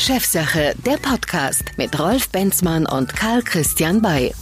Chefsache, der Podcast mit Rolf Benzmann und Karl Christian Bay.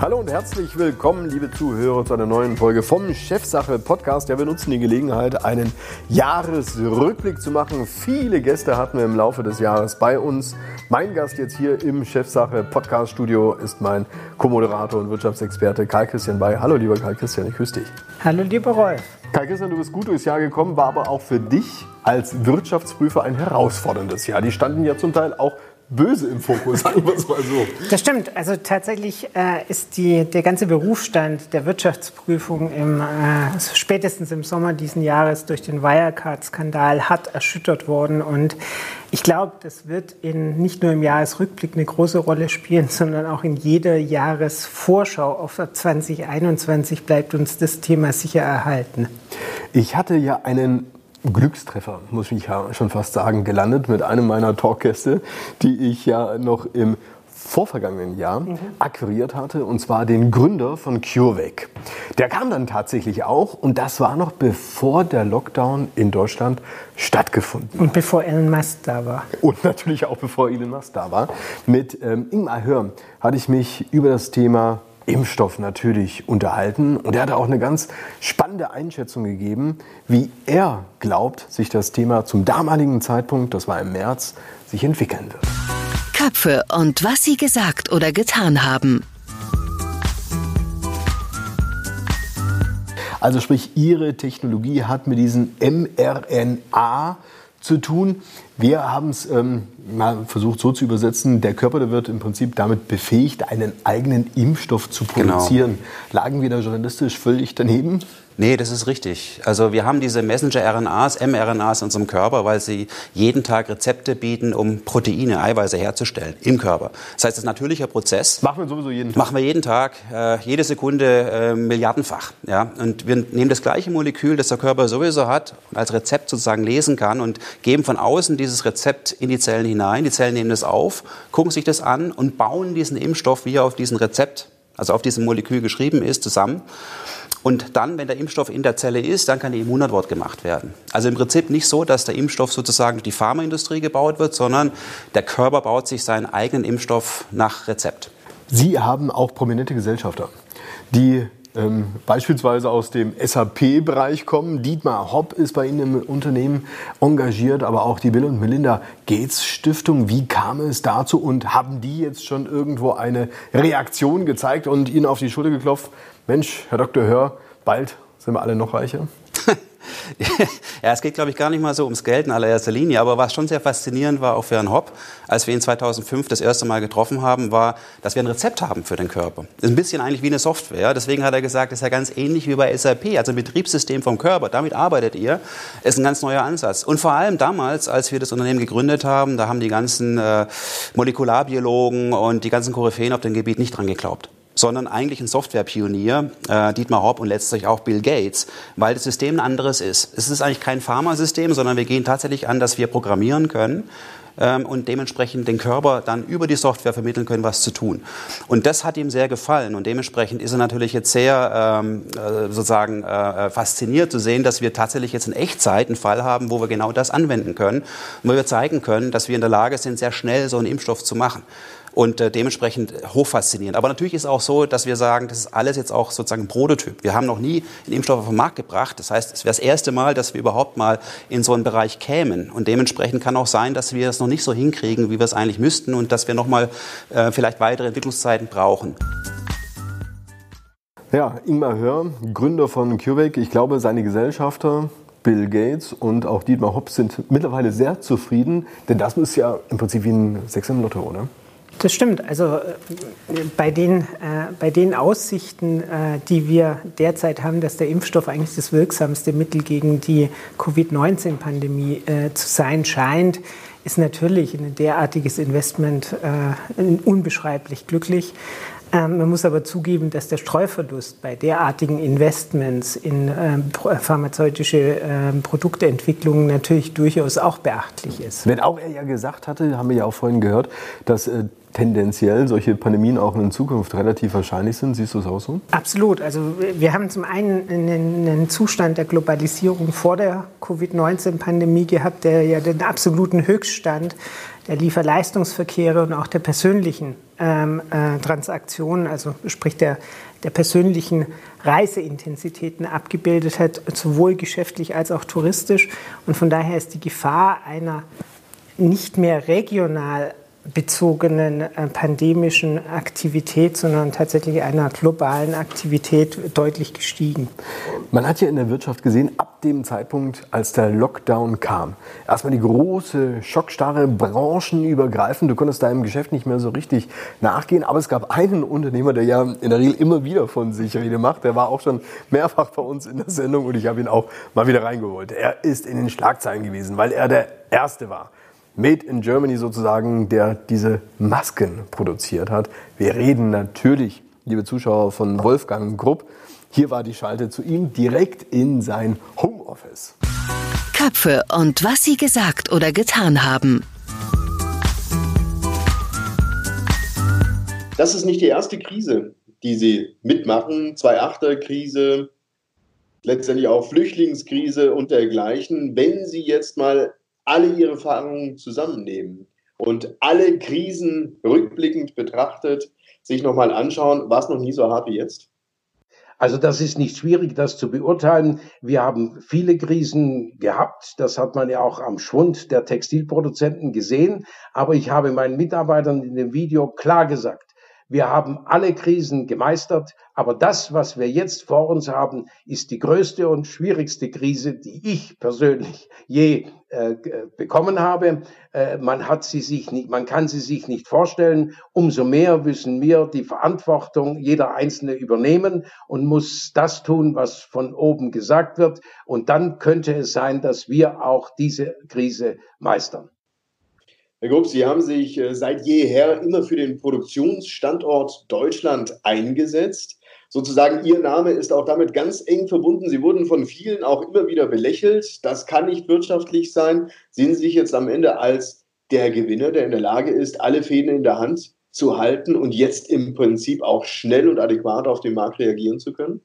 Hallo und herzlich willkommen, liebe Zuhörer, zu einer neuen Folge vom Chefsache Podcast. Ja, wir nutzen die Gelegenheit, einen Jahresrückblick zu machen. Viele Gäste hatten wir im Laufe des Jahres bei uns. Mein Gast jetzt hier im Chefsache Podcast Studio ist mein Co-Moderator und Wirtschaftsexperte Karl Christian Bay. Hallo, lieber Karl Christian, ich grüße dich. Hallo, lieber Rolf. Karl Christian, du bist gut durchs Jahr gekommen, war aber auch für dich als Wirtschaftsprüfer ein herausforderndes Jahr. Die standen ja zum Teil auch böse im Fokus, sagen wir es mal so. Das stimmt. Also tatsächlich äh, ist die, der ganze Berufsstand der Wirtschaftsprüfung im, äh, spätestens im Sommer diesen Jahres durch den Wirecard-Skandal hart erschüttert worden. Und ich glaube, das wird in, nicht nur im Jahresrückblick eine große Rolle spielen, sondern auch in jeder Jahresvorschau auf 2021 bleibt uns das Thema sicher erhalten. Ich hatte ja einen Glückstreffer, muss ich ja schon fast sagen, gelandet mit einem meiner Talkgäste, die ich ja noch im vorvergangenen Jahr mhm. akquiriert hatte, und zwar den Gründer von CureVac. Der kam dann tatsächlich auch, und das war noch bevor der Lockdown in Deutschland stattgefunden hat. Und bevor Elon Musk da war. Und natürlich auch bevor Elon Musk da war. Mit ähm, Ingmar Hörm hatte ich mich über das Thema Impfstoff natürlich unterhalten und er hat auch eine ganz spannende Einschätzung gegeben, wie er glaubt, sich das Thema zum damaligen Zeitpunkt, das war im März, sich entwickeln wird. Köpfe und was sie gesagt oder getan haben. Also sprich, Ihre Technologie hat mit diesen mRNA zu tun. Wir haben es ähm, mal versucht so zu übersetzen, der Körper der wird im Prinzip damit befähigt, einen eigenen Impfstoff zu genau. produzieren. Genau. Lagen wir da journalistisch völlig daneben? Nee, das ist richtig. Also wir haben diese Messenger-RNAs, mRNAs in unserem Körper, weil sie jeden Tag Rezepte bieten, um Proteine, Eiweiße herzustellen im Körper. Das heißt, das ist ein natürlicher Prozess. Machen wir sowieso jeden Tag. Machen wir jeden Tag, äh, jede Sekunde äh, milliardenfach. Ja? Und wir nehmen das gleiche Molekül, das der Körper sowieso hat, und als Rezept sozusagen lesen kann und geben von außen dieses Rezept in die Zellen hinein. Die Zellen nehmen das auf, gucken sich das an und bauen diesen Impfstoff, wie er auf diesem Rezept, also auf diesem Molekül geschrieben ist, zusammen. Und dann, wenn der Impfstoff in der Zelle ist, dann kann die Immunantwort gemacht werden. Also im Prinzip nicht so, dass der Impfstoff sozusagen durch die Pharmaindustrie gebaut wird, sondern der Körper baut sich seinen eigenen Impfstoff nach Rezept. Sie haben auch prominente Gesellschafter, die ähm, beispielsweise aus dem SAP-Bereich kommen. Dietmar Hopp ist bei Ihnen im Unternehmen engagiert, aber auch die Bill und Melinda Gates Stiftung. Wie kam es dazu und haben die jetzt schon irgendwo eine Reaktion gezeigt und Ihnen auf die Schulter geklopft? Mensch, Herr Dr. Hör, bald sind wir alle noch reicher? ja, es geht, glaube ich, gar nicht mal so ums Geld in allererster Linie. Aber was schon sehr faszinierend war, auch für Herrn Hopp, als wir ihn 2005 das erste Mal getroffen haben, war, dass wir ein Rezept haben für den Körper. Das ist ein bisschen eigentlich wie eine Software. Deswegen hat er gesagt, das ist ja ganz ähnlich wie bei SAP, also ein Betriebssystem vom Körper. Damit arbeitet ihr. Ist ein ganz neuer Ansatz. Und vor allem damals, als wir das Unternehmen gegründet haben, da haben die ganzen äh, Molekularbiologen und die ganzen Koryphäen auf dem Gebiet nicht dran geglaubt sondern eigentlich ein Softwarepionier, äh, Dietmar Hopp und letztlich auch Bill Gates, weil das System ein anderes ist. Es ist eigentlich kein Pharmasystem, sondern wir gehen tatsächlich an, dass wir programmieren können ähm, und dementsprechend den Körper dann über die Software vermitteln können, was zu tun. Und das hat ihm sehr gefallen und dementsprechend ist er natürlich jetzt sehr ähm, äh, sozusagen äh, äh, fasziniert zu sehen, dass wir tatsächlich jetzt in Echtzeit einen Fall haben, wo wir genau das anwenden können wo wir zeigen können, dass wir in der Lage sind, sehr schnell so einen Impfstoff zu machen und äh, dementsprechend hochfaszinierend. Aber natürlich ist auch so, dass wir sagen, das ist alles jetzt auch sozusagen ein Prototyp. Wir haben noch nie einen Impfstoff auf den Markt gebracht. Das heißt, es wäre das erste Mal, dass wir überhaupt mal in so einen Bereich kämen. Und dementsprechend kann auch sein, dass wir es noch nicht so hinkriegen, wie wir es eigentlich müssten und dass wir noch mal äh, vielleicht weitere Entwicklungszeiten brauchen. Ja, Ingmar Hör, Gründer von CureVac. Ich glaube, seine Gesellschafter Bill Gates und auch Dietmar Hopp sind mittlerweile sehr zufrieden, denn das ist ja im Prinzip wie ein Sechs im Lotto, oder? Das stimmt. Also äh, bei den, äh, bei den Aussichten, äh, die wir derzeit haben, dass der Impfstoff eigentlich das wirksamste Mittel gegen die Covid-19-Pandemie äh, zu sein scheint, ist natürlich ein derartiges Investment äh, unbeschreiblich glücklich. Ähm, man muss aber zugeben, dass der Streuverlust bei derartigen Investments in ähm, pharmazeutische ähm, Produkteentwicklungen natürlich durchaus auch beachtlich ist. Wenn auch er ja gesagt hatte, haben wir ja auch vorhin gehört, dass äh, tendenziell solche Pandemien auch in Zukunft relativ wahrscheinlich sind. Siehst du es auch so? Absolut. Also wir haben zum einen einen Zustand der Globalisierung vor der Covid-19-Pandemie gehabt, der ja den absoluten Höchststand der Lieferleistungsverkehre und auch der persönlichen ähm, äh, Transaktionen, also sprich der, der persönlichen Reiseintensitäten abgebildet hat, sowohl geschäftlich als auch touristisch. Und von daher ist die Gefahr einer nicht mehr regional bezogenen äh, pandemischen Aktivität, sondern tatsächlich einer globalen Aktivität deutlich gestiegen. Man hat ja in der Wirtschaft gesehen, ab dem Zeitpunkt, als der Lockdown kam, erstmal die große Schockstarre, branchenübergreifend. Du konntest deinem Geschäft nicht mehr so richtig nachgehen. Aber es gab einen Unternehmer, der ja in der Regel immer wieder von sich Rede macht. Der war auch schon mehrfach bei uns in der Sendung und ich habe ihn auch mal wieder reingeholt. Er ist in den Schlagzeilen gewesen, weil er der Erste war Made in Germany sozusagen, der diese Masken produziert hat. Wir reden natürlich, liebe Zuschauer, von Wolfgang Grupp. Hier war die Schalte zu ihm direkt in sein Homeoffice. Köpfe und was sie gesagt oder getan haben. Das ist nicht die erste Krise, die Sie mitmachen. 2.8er Krise, letztendlich auch Flüchtlingskrise und dergleichen. Wenn Sie jetzt mal alle ihre Erfahrungen zusammennehmen und alle Krisen rückblickend betrachtet, sich nochmal anschauen, war es noch nie so hart wie jetzt? Also das ist nicht schwierig, das zu beurteilen. Wir haben viele Krisen gehabt. Das hat man ja auch am Schwund der Textilproduzenten gesehen. Aber ich habe meinen Mitarbeitern in dem Video klar gesagt, wir haben alle Krisen gemeistert, aber das, was wir jetzt vor uns haben, ist die größte und schwierigste Krise, die ich persönlich je äh, bekommen habe. Äh, man hat sie sich nicht, man kann sie sich nicht vorstellen. Umso mehr müssen wir die Verantwortung jeder Einzelne übernehmen und muss das tun, was von oben gesagt wird. Und dann könnte es sein, dass wir auch diese Krise meistern. Herr Grupp, Sie haben sich äh, seit jeher immer für den Produktionsstandort Deutschland eingesetzt. Sozusagen Ihr Name ist auch damit ganz eng verbunden. Sie wurden von vielen auch immer wieder belächelt. Das kann nicht wirtschaftlich sein. Sehen Sie sich jetzt am Ende als der Gewinner, der in der Lage ist, alle Fäden in der Hand zu halten und jetzt im Prinzip auch schnell und adäquat auf den Markt reagieren zu können?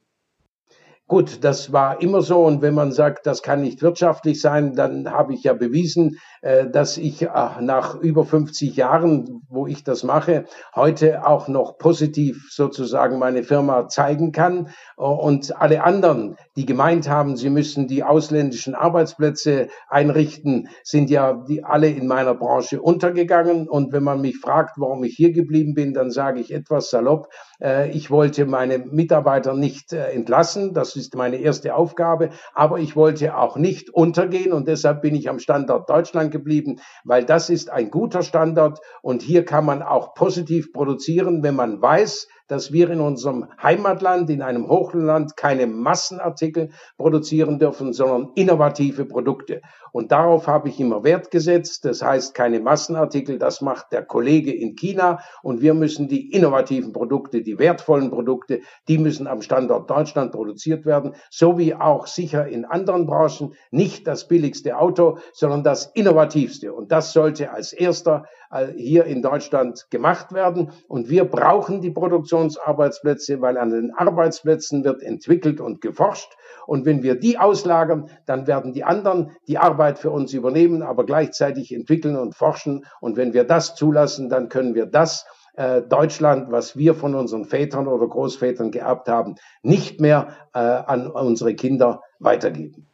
Gut, das war immer so. Und wenn man sagt, das kann nicht wirtschaftlich sein, dann habe ich ja bewiesen, äh, dass ich äh, nach über 50 Jahren, wo ich das mache, heute auch noch positiv sozusagen meine Firma zeigen kann. Und alle anderen, die gemeint haben, sie müssen die ausländischen Arbeitsplätze einrichten, sind ja die alle in meiner Branche untergegangen. Und wenn man mich fragt, warum ich hier geblieben bin, dann sage ich etwas salopp, äh, ich wollte meine Mitarbeiter nicht äh, entlassen, das ist meine erste Aufgabe, aber ich wollte auch nicht untergehen. Und deshalb bin ich am Standort Deutschland geblieben, weil das ist ein guter Standort. Und hier kann man auch positiv produzieren, wenn man weiß, dass wir in unserem Heimatland, in einem Hochland, keine Massenartikel produzieren dürfen, sondern innovative Produkte. Und darauf habe ich immer Wert gesetzt. Das heißt, keine Massenartikel, das macht der Kollege in China. Und wir müssen die innovativen Produkte, die wertvollen Produkte, die müssen am Standort Deutschland produziert werden, so wie auch sicher in anderen Branchen nicht das billigste Auto, sondern das innovativste. Und das sollte als erster äh, hier in Deutschland gemacht werden. Und wir brauchen die Produktionsarbeitsplätze, weil an den Arbeitsplätzen wird entwickelt und geforscht. Und wenn wir die auslagern, dann werden die anderen die Arbeit für uns übernehmen, aber gleichzeitig entwickeln und forschen. Und wenn wir das zulassen, dann können wir das äh, Deutschland, was wir von unseren Vätern oder Großvätern geerbt haben, nicht mehr äh, an unsere Kinder weitergeben.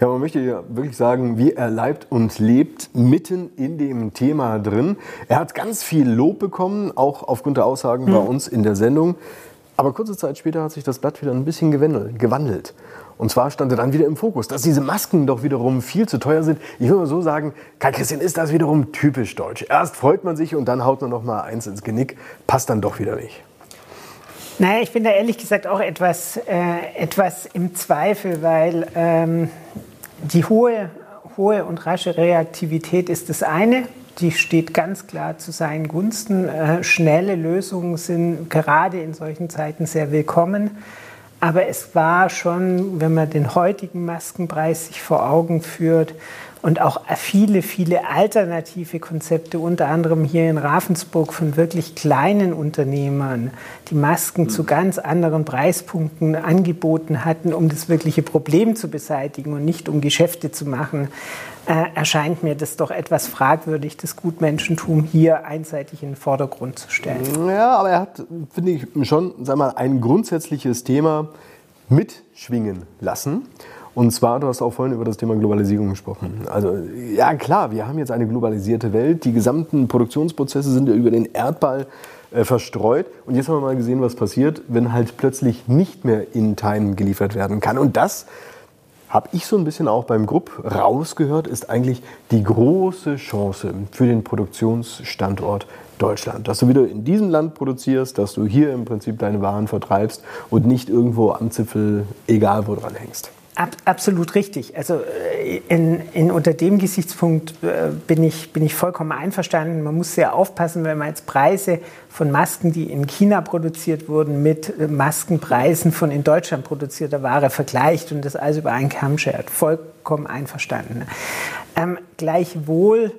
Ja, man möchte ja wirklich sagen, wie er leibt und lebt mitten in dem Thema drin. Er hat ganz viel Lob bekommen, auch aufgrund der Aussagen mhm. bei uns in der Sendung. Aber kurze Zeit später hat sich das Blatt wieder ein bisschen gewandelt. Und zwar stand er dann wieder im Fokus, dass diese Masken doch wiederum viel zu teuer sind. Ich würde mal so sagen, Karl Christian, ist das wiederum typisch deutsch. Erst freut man sich und dann haut man noch mal eins ins Genick. Passt dann doch wieder nicht. Naja, ich bin da ehrlich gesagt auch etwas, äh, etwas im Zweifel, weil ähm, die hohe, hohe und rasche Reaktivität ist das eine. Die steht ganz klar zu seinen Gunsten. Äh, schnelle Lösungen sind gerade in solchen Zeiten sehr willkommen. Aber es war schon, wenn man den heutigen Maskenpreis sich vor Augen führt und auch viele, viele alternative Konzepte, unter anderem hier in Ravensburg von wirklich kleinen Unternehmern, die Masken mhm. zu ganz anderen Preispunkten angeboten hatten, um das wirkliche Problem zu beseitigen und nicht um Geschäfte zu machen, äh, erscheint mir das doch etwas fragwürdig, das Gutmenschentum hier einseitig in den Vordergrund zu stellen. Ja, aber er hat, finde ich, schon sag mal, ein grundsätzliches Thema mitschwingen lassen. Und zwar, du hast auch vorhin über das Thema Globalisierung gesprochen. Also ja klar, wir haben jetzt eine globalisierte Welt. Die gesamten Produktionsprozesse sind ja über den Erdball äh, verstreut. Und jetzt haben wir mal gesehen, was passiert, wenn halt plötzlich nicht mehr in Time geliefert werden kann. Und das habe ich so ein bisschen auch beim Grupp rausgehört, ist eigentlich die große Chance für den Produktionsstandort Deutschland. Dass du wieder in diesem Land produzierst, dass du hier im Prinzip deine Waren vertreibst und nicht irgendwo am Zipfel, egal wo dran hängst. Ab, absolut richtig. Also äh, in, in, unter dem Gesichtspunkt äh, bin, ich, bin ich vollkommen einverstanden. Man muss sehr aufpassen, wenn man jetzt Preise von Masken, die in China produziert wurden, mit äh, Maskenpreisen von in Deutschland produzierter Ware vergleicht und das alles über einen Kamm schert. Vollkommen einverstanden. Ähm, gleichwohl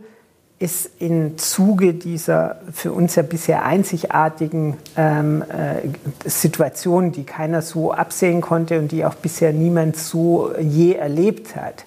ist im Zuge dieser für uns ja bisher einzigartigen ähm, äh, Situation, die keiner so absehen konnte und die auch bisher niemand so je erlebt hat,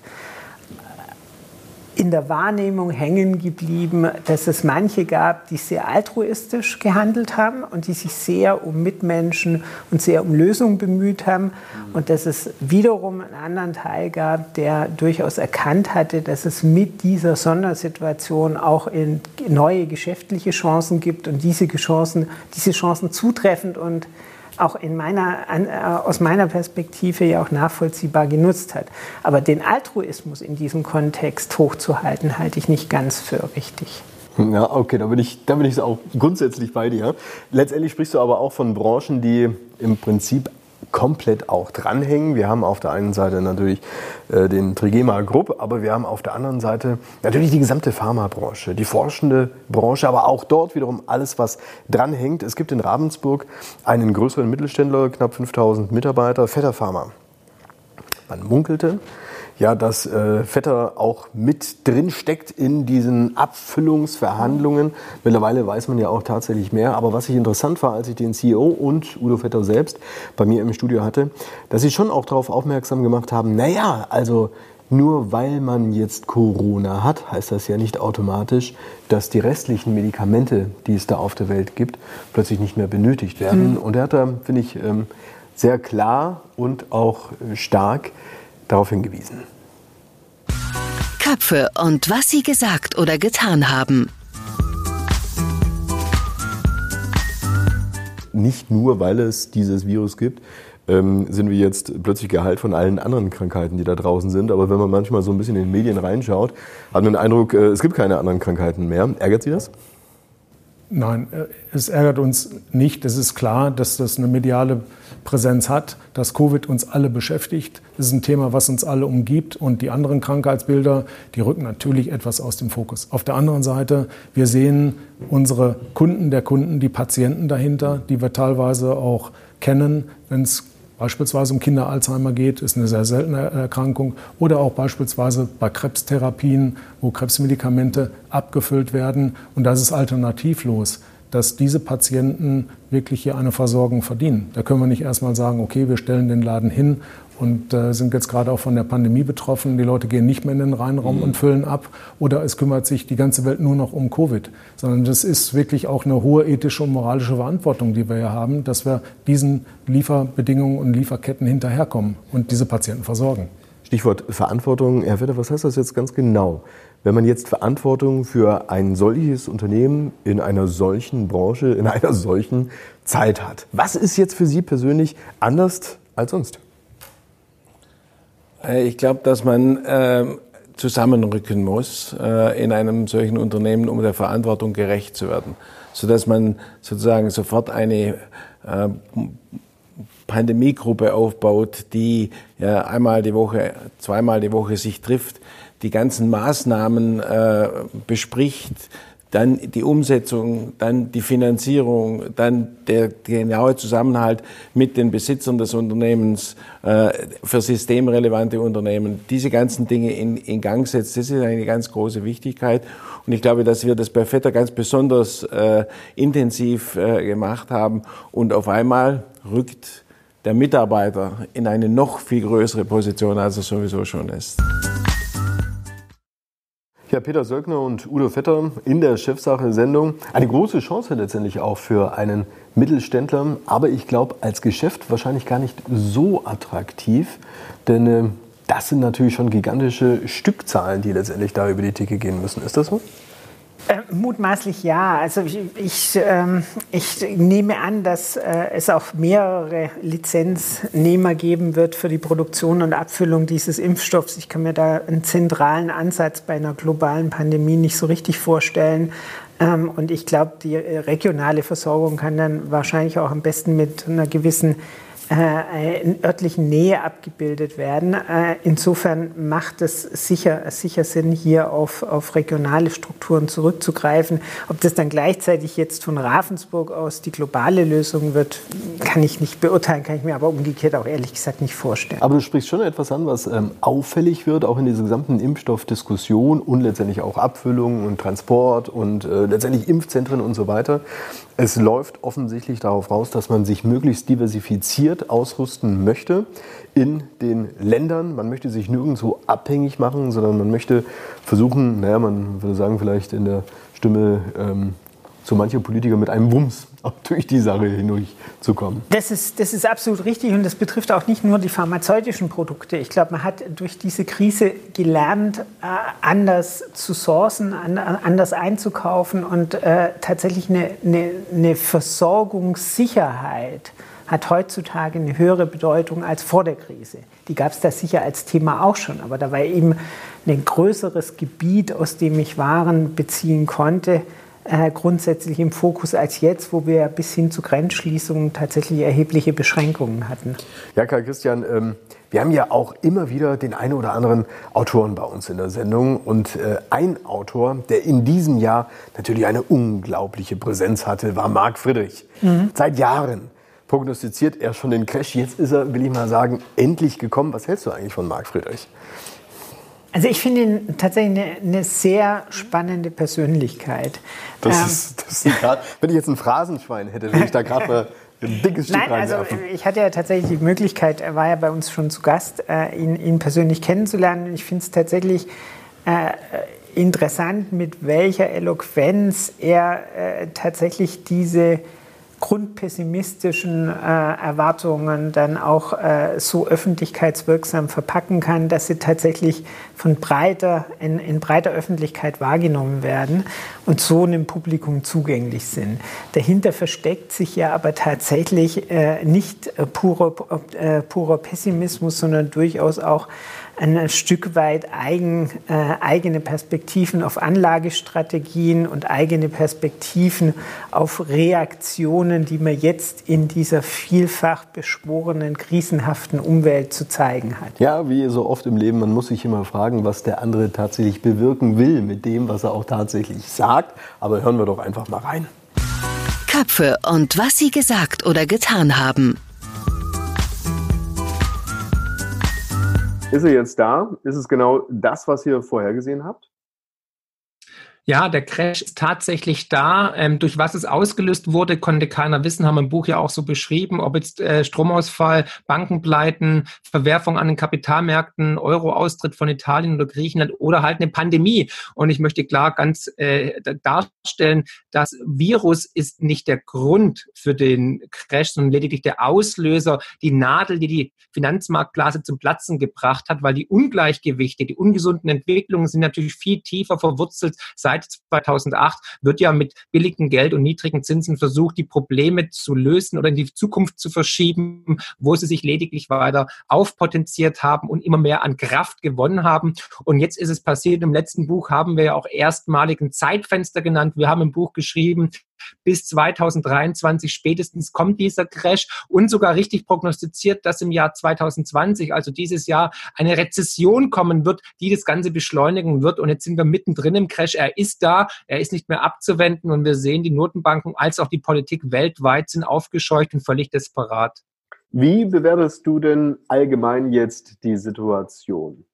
in der Wahrnehmung hängen geblieben, dass es manche gab, die sehr altruistisch gehandelt haben und die sich sehr um Mitmenschen und sehr um Lösungen bemüht haben. Und dass es wiederum einen anderen Teil gab, der durchaus erkannt hatte, dass es mit dieser Sondersituation auch in neue geschäftliche Chancen gibt und diese Chancen, diese Chancen zutreffend und auch in meiner, äh, aus meiner Perspektive ja auch nachvollziehbar genutzt hat. Aber den Altruismus in diesem Kontext hochzuhalten, halte ich nicht ganz für richtig. Ja, okay, da bin ich, da bin ich auch grundsätzlich bei dir. Letztendlich sprichst du aber auch von Branchen, die im Prinzip komplett auch dranhängen. Wir haben auf der einen Seite natürlich äh, den Trigema Group, aber wir haben auf der anderen Seite natürlich die gesamte Pharmabranche, die forschende Branche, aber auch dort wiederum alles, was dranhängt. Es gibt in Ravensburg einen größeren Mittelständler, knapp 5000 Mitarbeiter, Vetter Pharma. Man munkelte, ja, dass äh, Vetter auch mit drin steckt in diesen Abfüllungsverhandlungen. Mittlerweile weiß man ja auch tatsächlich mehr. Aber was ich interessant war, als ich den CEO und Udo Vetter selbst bei mir im Studio hatte, dass sie schon auch darauf aufmerksam gemacht haben, naja, also nur weil man jetzt Corona hat, heißt das ja nicht automatisch, dass die restlichen Medikamente, die es da auf der Welt gibt, plötzlich nicht mehr benötigt werden. Mhm. Und er hat da, finde ich, ähm, sehr klar und auch stark darauf hingewiesen. Köpfe und was sie gesagt oder getan haben. Nicht nur, weil es dieses Virus gibt, ähm, sind wir jetzt plötzlich geheilt von allen anderen Krankheiten, die da draußen sind. Aber wenn man manchmal so ein bisschen in den Medien reinschaut, hat man den Eindruck, äh, es gibt keine anderen Krankheiten mehr. Ärgert Sie das? Nein, äh, es ärgert uns nicht. Es ist klar, dass das eine mediale Präsenz hat, dass Covid uns alle beschäftigt. Es ist ein Thema, was uns alle umgibt. Und die anderen Krankheitsbilder, die rücken natürlich etwas aus dem Fokus. Auf der anderen Seite, wir sehen unsere Kunden der Kunden, die Patienten dahinter, die wir teilweise auch kennen, wenn es beispielsweise um Kinder-Alzheimer geht, ist eine sehr seltene Erkrankung, oder auch beispielsweise bei Krebstherapien, wo Krebsmedikamente abgefüllt werden. Und das ist alternativlos dass diese Patienten wirklich hier eine Versorgung verdienen. Da können wir nicht erstmal sagen, okay, wir stellen den Laden hin und äh, sind jetzt gerade auch von der Pandemie betroffen. Die Leute gehen nicht mehr in den Reinraum mhm. und füllen ab. Oder es kümmert sich die ganze Welt nur noch um Covid. Sondern das ist wirklich auch eine hohe ethische und moralische Verantwortung, die wir hier haben, dass wir diesen Lieferbedingungen und Lieferketten hinterherkommen und diese Patienten versorgen. Stichwort Verantwortung. Herr Vetter, was heißt das jetzt ganz genau? Wenn man jetzt Verantwortung für ein solches Unternehmen in einer solchen Branche, in einer solchen Zeit hat, was ist jetzt für Sie persönlich anders als sonst? Äh, ich glaube, dass man äh, zusammenrücken muss äh, in einem solchen Unternehmen, um der Verantwortung gerecht zu werden, sodass man sozusagen sofort eine äh, Pandemiegruppe aufbaut, die ja einmal die Woche, zweimal die Woche sich trifft, die ganzen Maßnahmen äh, bespricht, dann die Umsetzung, dann die Finanzierung, dann der genaue Zusammenhalt mit den Besitzern des Unternehmens äh, für systemrelevante Unternehmen, diese ganzen Dinge in, in Gang setzt, das ist eine ganz große Wichtigkeit. Und ich glaube, dass wir das bei Vetter ganz besonders äh, intensiv äh, gemacht haben. Und auf einmal rückt der Mitarbeiter in eine noch viel größere Position, als er sowieso schon ist. Ja, Peter Söckner und Udo Vetter in der Chefsache-Sendung. Eine große Chance letztendlich auch für einen Mittelständler, aber ich glaube als Geschäft wahrscheinlich gar nicht so attraktiv, denn äh, das sind natürlich schon gigantische Stückzahlen, die letztendlich da über die Theke gehen müssen. Ist das so? Äh, mutmaßlich ja. Also ich, ich, ähm, ich nehme an, dass äh, es auch mehrere Lizenznehmer geben wird für die Produktion und Abfüllung dieses Impfstoffs. Ich kann mir da einen zentralen Ansatz bei einer globalen Pandemie nicht so richtig vorstellen. Ähm, und ich glaube, die regionale Versorgung kann dann wahrscheinlich auch am besten mit einer gewissen äh, in örtlichen Nähe abgebildet werden. Äh, insofern macht es sicher, sicher Sinn, hier auf, auf regionale Strukturen zurückzugreifen. Ob das dann gleichzeitig jetzt von Ravensburg aus die globale Lösung wird, kann ich nicht beurteilen, kann ich mir aber umgekehrt auch ehrlich gesagt nicht vorstellen. Aber du sprichst schon etwas an, was ähm, auffällig wird, auch in dieser gesamten Impfstoffdiskussion und letztendlich auch Abfüllung und Transport und äh, letztendlich Impfzentren und so weiter. Es läuft offensichtlich darauf raus, dass man sich möglichst diversifiziert ausrüsten möchte in den Ländern. Man möchte sich nirgendwo abhängig machen, sondern man möchte versuchen, naja, man würde sagen, vielleicht in der Stimme ähm, so manche Politiker mit einem Wumms durch die Sache hindurchzukommen. Das ist, das ist absolut richtig und das betrifft auch nicht nur die pharmazeutischen Produkte. Ich glaube, man hat durch diese Krise gelernt, äh, anders zu sourcen, anders einzukaufen und äh, tatsächlich eine, eine, eine Versorgungssicherheit hat heutzutage eine höhere Bedeutung als vor der Krise. Die gab es da sicher als Thema auch schon, aber da war eben ein größeres Gebiet, aus dem ich Waren beziehen konnte, äh, grundsätzlich im Fokus als jetzt, wo wir bis hin zu Grenzschließungen tatsächlich erhebliche Beschränkungen hatten. Ja, Karl Christian, ähm, wir haben ja auch immer wieder den einen oder anderen Autoren bei uns in der Sendung. Und äh, ein Autor, der in diesem Jahr natürlich eine unglaubliche Präsenz hatte, war Marc Friedrich. Mhm. Seit Jahren prognostiziert er schon den Crash. Jetzt ist er, will ich mal sagen, endlich gekommen. Was hältst du eigentlich von Marc Friedrich? Also ich finde ihn tatsächlich eine, eine, sehr spannende Persönlichkeit. Das ähm, ist, das ist grad, wenn ich jetzt ein Phrasenschwein hätte, würde ich da gerade mal ein dickes Stück Nein, also ich hatte ja tatsächlich die Möglichkeit, er war ja bei uns schon zu Gast, äh, ihn, ihn, persönlich kennenzulernen. Ich finde es tatsächlich äh, interessant, mit welcher Eloquenz er äh, tatsächlich diese grundpessimistischen äh, Erwartungen dann auch äh, so öffentlichkeitswirksam verpacken kann, dass sie tatsächlich von breiter, in, in, breiter Öffentlichkeit wahrgenommen werden und so einem Publikum zugänglich sind. Dahinter versteckt sich ja aber tatsächlich äh, nicht äh, purer, äh, purer Pessimismus, sondern durchaus auch ein Stück weit eigen, äh, eigene Perspektiven auf Anlagestrategien und eigene Perspektiven auf Reaktionen, die man jetzt in dieser vielfach beschworenen, krisenhaften Umwelt zu zeigen hat. Ja, wie so oft im Leben, man muss sich immer fragen, was der andere tatsächlich bewirken will mit dem, was er auch tatsächlich sagt. Aber hören wir doch einfach mal rein. Köpfe und was sie gesagt oder getan haben. Ist er jetzt da? Ist es genau das, was ihr vorhergesehen habt? Ja, der Crash ist tatsächlich da. Ähm, durch was es ausgelöst wurde, konnte keiner wissen, haben wir im Buch ja auch so beschrieben, ob jetzt äh, Stromausfall, Bankenpleiten, Verwerfung an den Kapitalmärkten, Euro-Austritt von Italien oder Griechenland oder halt eine Pandemie. Und ich möchte klar ganz äh, darstellen, das Virus ist nicht der Grund für den Crash, sondern lediglich der Auslöser, die Nadel, die die Finanzmarktblase zum Platzen gebracht hat, weil die Ungleichgewichte, die ungesunden Entwicklungen sind natürlich viel tiefer verwurzelt seit seit 2008 wird ja mit billigem Geld und niedrigen Zinsen versucht, die Probleme zu lösen oder in die Zukunft zu verschieben, wo sie sich lediglich weiter aufpotenziert haben und immer mehr an Kraft gewonnen haben. Und jetzt ist es passiert, im letzten Buch haben wir ja auch erstmalig ein Zeitfenster genannt. Wir haben im Buch geschrieben, bis 2023 spätestens kommt dieser Crash und sogar richtig prognostiziert, dass im Jahr 2020, also dieses Jahr, eine Rezession kommen wird, die das Ganze beschleunigen wird. Und jetzt sind wir mittendrin im Crash. Er ist da, er ist nicht mehr abzuwenden und wir sehen, die Notenbanken als auch die Politik weltweit sind aufgescheucht und völlig desperat. Wie bewertest du denn allgemein jetzt die Situation?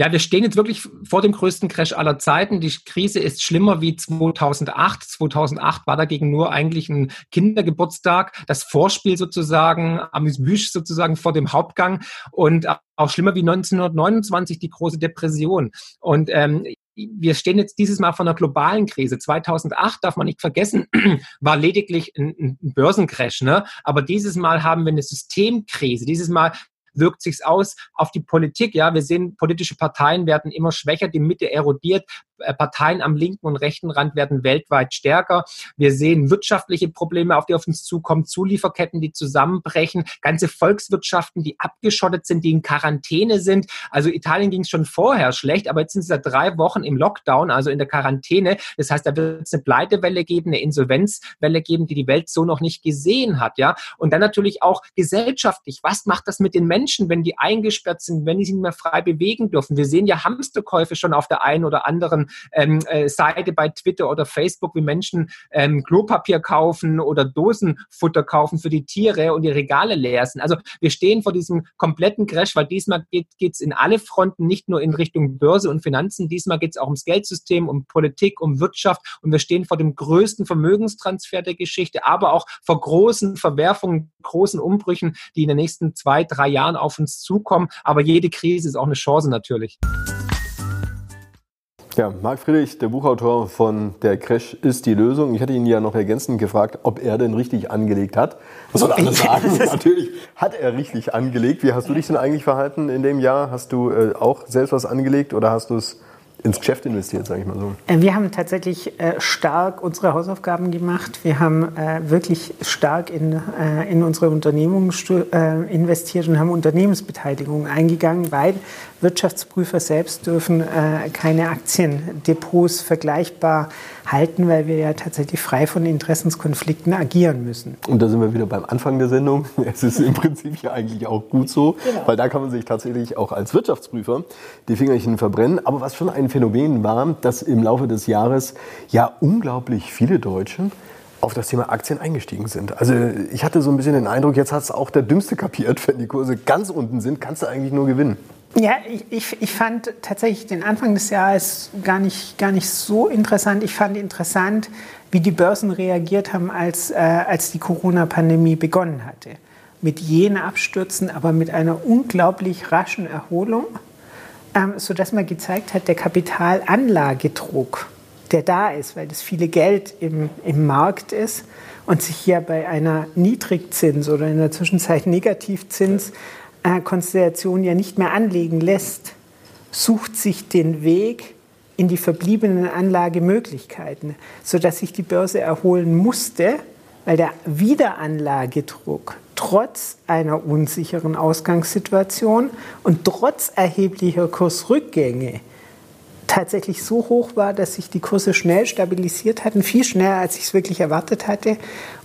Ja, wir stehen jetzt wirklich vor dem größten Crash aller Zeiten. Die Krise ist schlimmer wie 2008. 2008 war dagegen nur eigentlich ein Kindergeburtstag, das Vorspiel sozusagen, Amüsbüsch sozusagen vor dem Hauptgang und auch schlimmer wie 1929 die große Depression. Und ähm, wir stehen jetzt dieses Mal vor einer globalen Krise. 2008 darf man nicht vergessen, war lediglich ein, ein Börsencrash, ne? Aber dieses Mal haben wir eine Systemkrise. Dieses Mal wirkt sich's aus auf die Politik. Ja, wir sehen, politische Parteien werden immer schwächer, die Mitte erodiert. Äh, Parteien am linken und rechten Rand werden weltweit stärker. Wir sehen wirtschaftliche Probleme, auf die auf uns zukommen, Zulieferketten, die zusammenbrechen, ganze Volkswirtschaften, die abgeschottet sind, die in Quarantäne sind. Also Italien ging es schon vorher schlecht, aber jetzt sind sie seit drei Wochen im Lockdown, also in der Quarantäne. Das heißt, da wird es eine Pleitewelle geben, eine Insolvenzwelle geben, die die Welt so noch nicht gesehen hat. Ja, und dann natürlich auch gesellschaftlich. Was macht das mit den Menschen, wenn die eingesperrt sind, wenn die sich nicht mehr frei bewegen dürfen? Wir sehen ja Hamsterkäufe schon auf der einen oder anderen ähm, äh, Seite bei Twitter oder Facebook, wie Menschen ähm, Klopapier kaufen oder Dosenfutter kaufen für die Tiere und die Regale leer sind. Also wir stehen vor diesem kompletten Crash, weil diesmal geht es in alle Fronten, nicht nur in Richtung Börse und Finanzen, diesmal geht es auch ums Geldsystem, um Politik, um Wirtschaft und wir stehen vor dem größten Vermögenstransfer der Geschichte, aber auch vor großen Verwerfungen, großen Umbrüchen, die in den nächsten zwei, drei Jahren auf uns zukommen. Aber jede Krise ist auch eine Chance natürlich. Ja, Marc Friedrich, der Buchautor von Der Crash ist die Lösung. Ich hatte ihn ja noch ergänzend gefragt, ob er denn richtig angelegt hat. Was soll alles sagen? Natürlich hat er richtig angelegt. Wie hast du dich denn eigentlich verhalten in dem Jahr? Hast du äh, auch selbst was angelegt oder hast du es ins Geschäft investiert, sage ich mal so? Äh, wir haben tatsächlich äh, stark unsere Hausaufgaben gemacht. Wir haben äh, wirklich stark in, in unsere Unternehmung investiert und haben Unternehmensbeteiligungen eingegangen, weil Wirtschaftsprüfer selbst dürfen keine Aktiendepots vergleichbar halten, weil wir ja tatsächlich frei von Interessenskonflikten agieren müssen. Und da sind wir wieder beim Anfang der Sendung. Es ist im Prinzip ja eigentlich auch gut so, genau. weil da kann man sich tatsächlich auch als Wirtschaftsprüfer die Fingerchen verbrennen. Aber was schon ein Phänomen war, dass im Laufe des Jahres ja unglaublich viele Deutsche auf das Thema Aktien eingestiegen sind. Also ich hatte so ein bisschen den Eindruck, jetzt hat es auch der Dümmste kapiert, wenn die Kurse ganz unten sind, kannst du eigentlich nur gewinnen. Ja, ich, ich, ich, fand tatsächlich den Anfang des Jahres gar nicht, gar nicht so interessant. Ich fand interessant, wie die Börsen reagiert haben, als, äh, als die Corona-Pandemie begonnen hatte. Mit jenen Abstürzen, aber mit einer unglaublich raschen Erholung, ähm, sodass man gezeigt hat, der Kapitalanlagedruck, der da ist, weil das viele Geld im, im Markt ist und sich hier bei einer Niedrigzins oder in der Zwischenzeit Negativzins Konstellation ja nicht mehr anlegen lässt, sucht sich den Weg in die verbliebenen Anlagemöglichkeiten, sodass sich die Börse erholen musste, weil der Wiederanlagedruck trotz einer unsicheren Ausgangssituation und trotz erheblicher Kursrückgänge tatsächlich so hoch war, dass sich die Kurse schnell stabilisiert hatten, viel schneller, als ich es wirklich erwartet hatte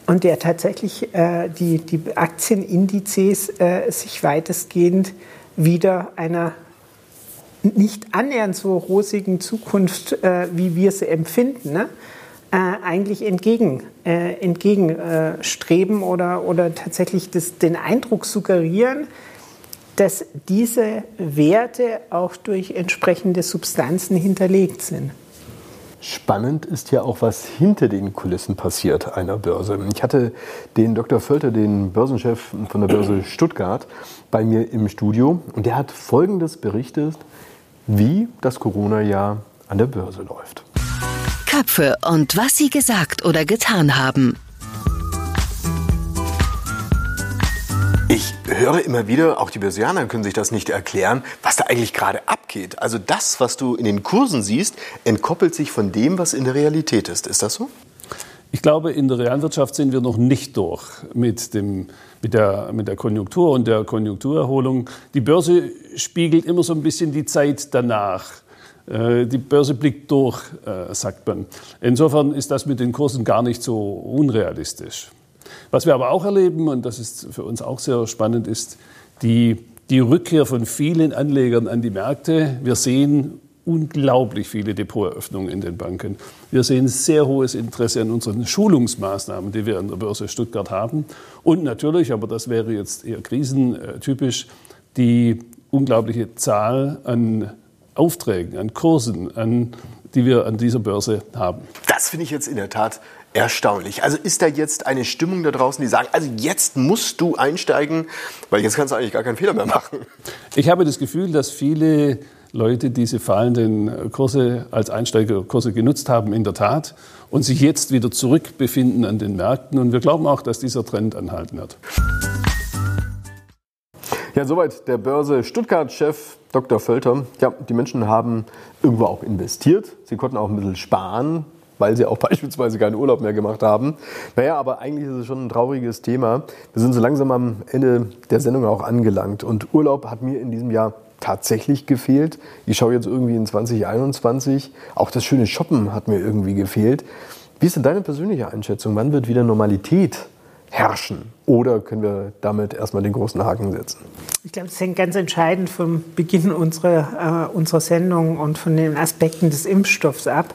und der tatsächlich äh, die, die Aktienindizes äh, sich weitestgehend wieder einer nicht annähernd so rosigen Zukunft, äh, wie wir sie empfinden, ne? äh, eigentlich entgegen, äh, entgegenstreben oder, oder tatsächlich das, den Eindruck suggerieren, dass diese Werte auch durch entsprechende Substanzen hinterlegt sind. Spannend ist ja auch, was hinter den Kulissen passiert einer Börse. Ich hatte den Dr. Völter, den Börsenchef von der Börse Stuttgart, bei mir im Studio und der hat Folgendes berichtet, wie das Corona-Jahr an der Börse läuft. Köpfe und was sie gesagt oder getan haben. Ich höre immer wieder, auch die Börsianer können sich das nicht erklären, was da eigentlich gerade abgeht. Also das, was du in den Kursen siehst, entkoppelt sich von dem, was in der Realität ist. Ist das so? Ich glaube, in der Realwirtschaft sind wir noch nicht durch mit, dem, mit, der, mit der Konjunktur und der Konjunkturerholung. Die Börse spiegelt immer so ein bisschen die Zeit danach. Äh, die Börse blickt durch, äh, sagt man. Insofern ist das mit den Kursen gar nicht so unrealistisch. Was wir aber auch erleben, und das ist für uns auch sehr spannend, ist die, die Rückkehr von vielen Anlegern an die Märkte. Wir sehen unglaublich viele Depoteröffnungen in den Banken. Wir sehen sehr hohes Interesse an unseren Schulungsmaßnahmen, die wir an der Börse Stuttgart haben. Und natürlich, aber das wäre jetzt eher krisentypisch, die unglaubliche Zahl an Aufträgen, an Kursen, an, die wir an dieser Börse haben. Das finde ich jetzt in der Tat erstaunlich. Also ist da jetzt eine Stimmung da draußen, die sagen, also jetzt musst du einsteigen, weil jetzt kannst du eigentlich gar keinen Fehler mehr machen. Ich habe das Gefühl, dass viele Leute diese fallenden Kurse als Einsteigerkurse genutzt haben, in der Tat, und sich jetzt wieder zurückbefinden an den Märkten. Und wir glauben auch, dass dieser Trend anhalten wird. Ja, soweit der Börse Stuttgart-Chef Dr. Völter. Ja, die Menschen haben irgendwo auch investiert. Sie konnten auch ein bisschen sparen, weil sie auch beispielsweise keinen Urlaub mehr gemacht haben. Naja, aber eigentlich ist es schon ein trauriges Thema. Wir sind so langsam am Ende der Sendung auch angelangt. Und Urlaub hat mir in diesem Jahr tatsächlich gefehlt. Ich schaue jetzt irgendwie in 2021. Auch das schöne Shoppen hat mir irgendwie gefehlt. Wie ist denn deine persönliche Einschätzung? Wann wird wieder Normalität herrschen? Oder können wir damit erstmal den großen Haken setzen? Ich glaube, es hängt ganz entscheidend vom Beginn unserer, äh, unserer Sendung und von den Aspekten des Impfstoffs ab.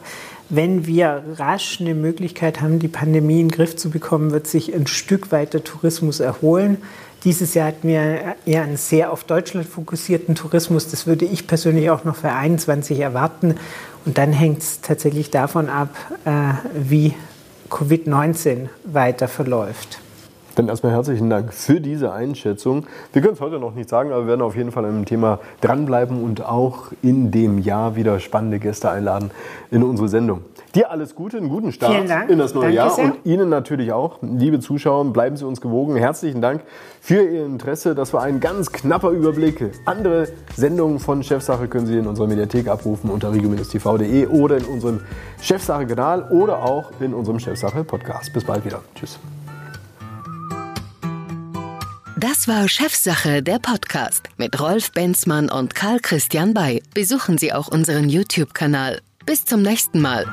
Wenn wir rasch eine Möglichkeit haben, die Pandemie in den Griff zu bekommen, wird sich ein Stück weit der Tourismus erholen. Dieses Jahr hatten wir eher einen sehr auf Deutschland fokussierten Tourismus. Das würde ich persönlich auch noch für 2021 erwarten. Und dann hängt es tatsächlich davon ab, äh, wie Covid-19 weiter verläuft. Dann erstmal herzlichen Dank für diese Einschätzung. Wir können es heute noch nicht sagen, aber wir werden auf jeden Fall an dem Thema dranbleiben und auch in dem Jahr wieder spannende Gäste einladen in unsere Sendung. Dir alles Gute, einen guten Start in das neue Danke Jahr sehr. und Ihnen natürlich auch, liebe Zuschauer, bleiben Sie uns gewogen. Herzlichen Dank für Ihr Interesse. Das war ein ganz knapper Überblick. Andere Sendungen von Chefsache können Sie in unserer Mediathek abrufen unter regio-tv.de oder in unserem Chefsache-Kanal oder auch in unserem Chefsache-Podcast. Bis bald wieder. Tschüss. Das war Chefsache, der Podcast mit Rolf Benzmann und Karl Christian Bay. Besuchen Sie auch unseren YouTube-Kanal. Bis zum nächsten Mal.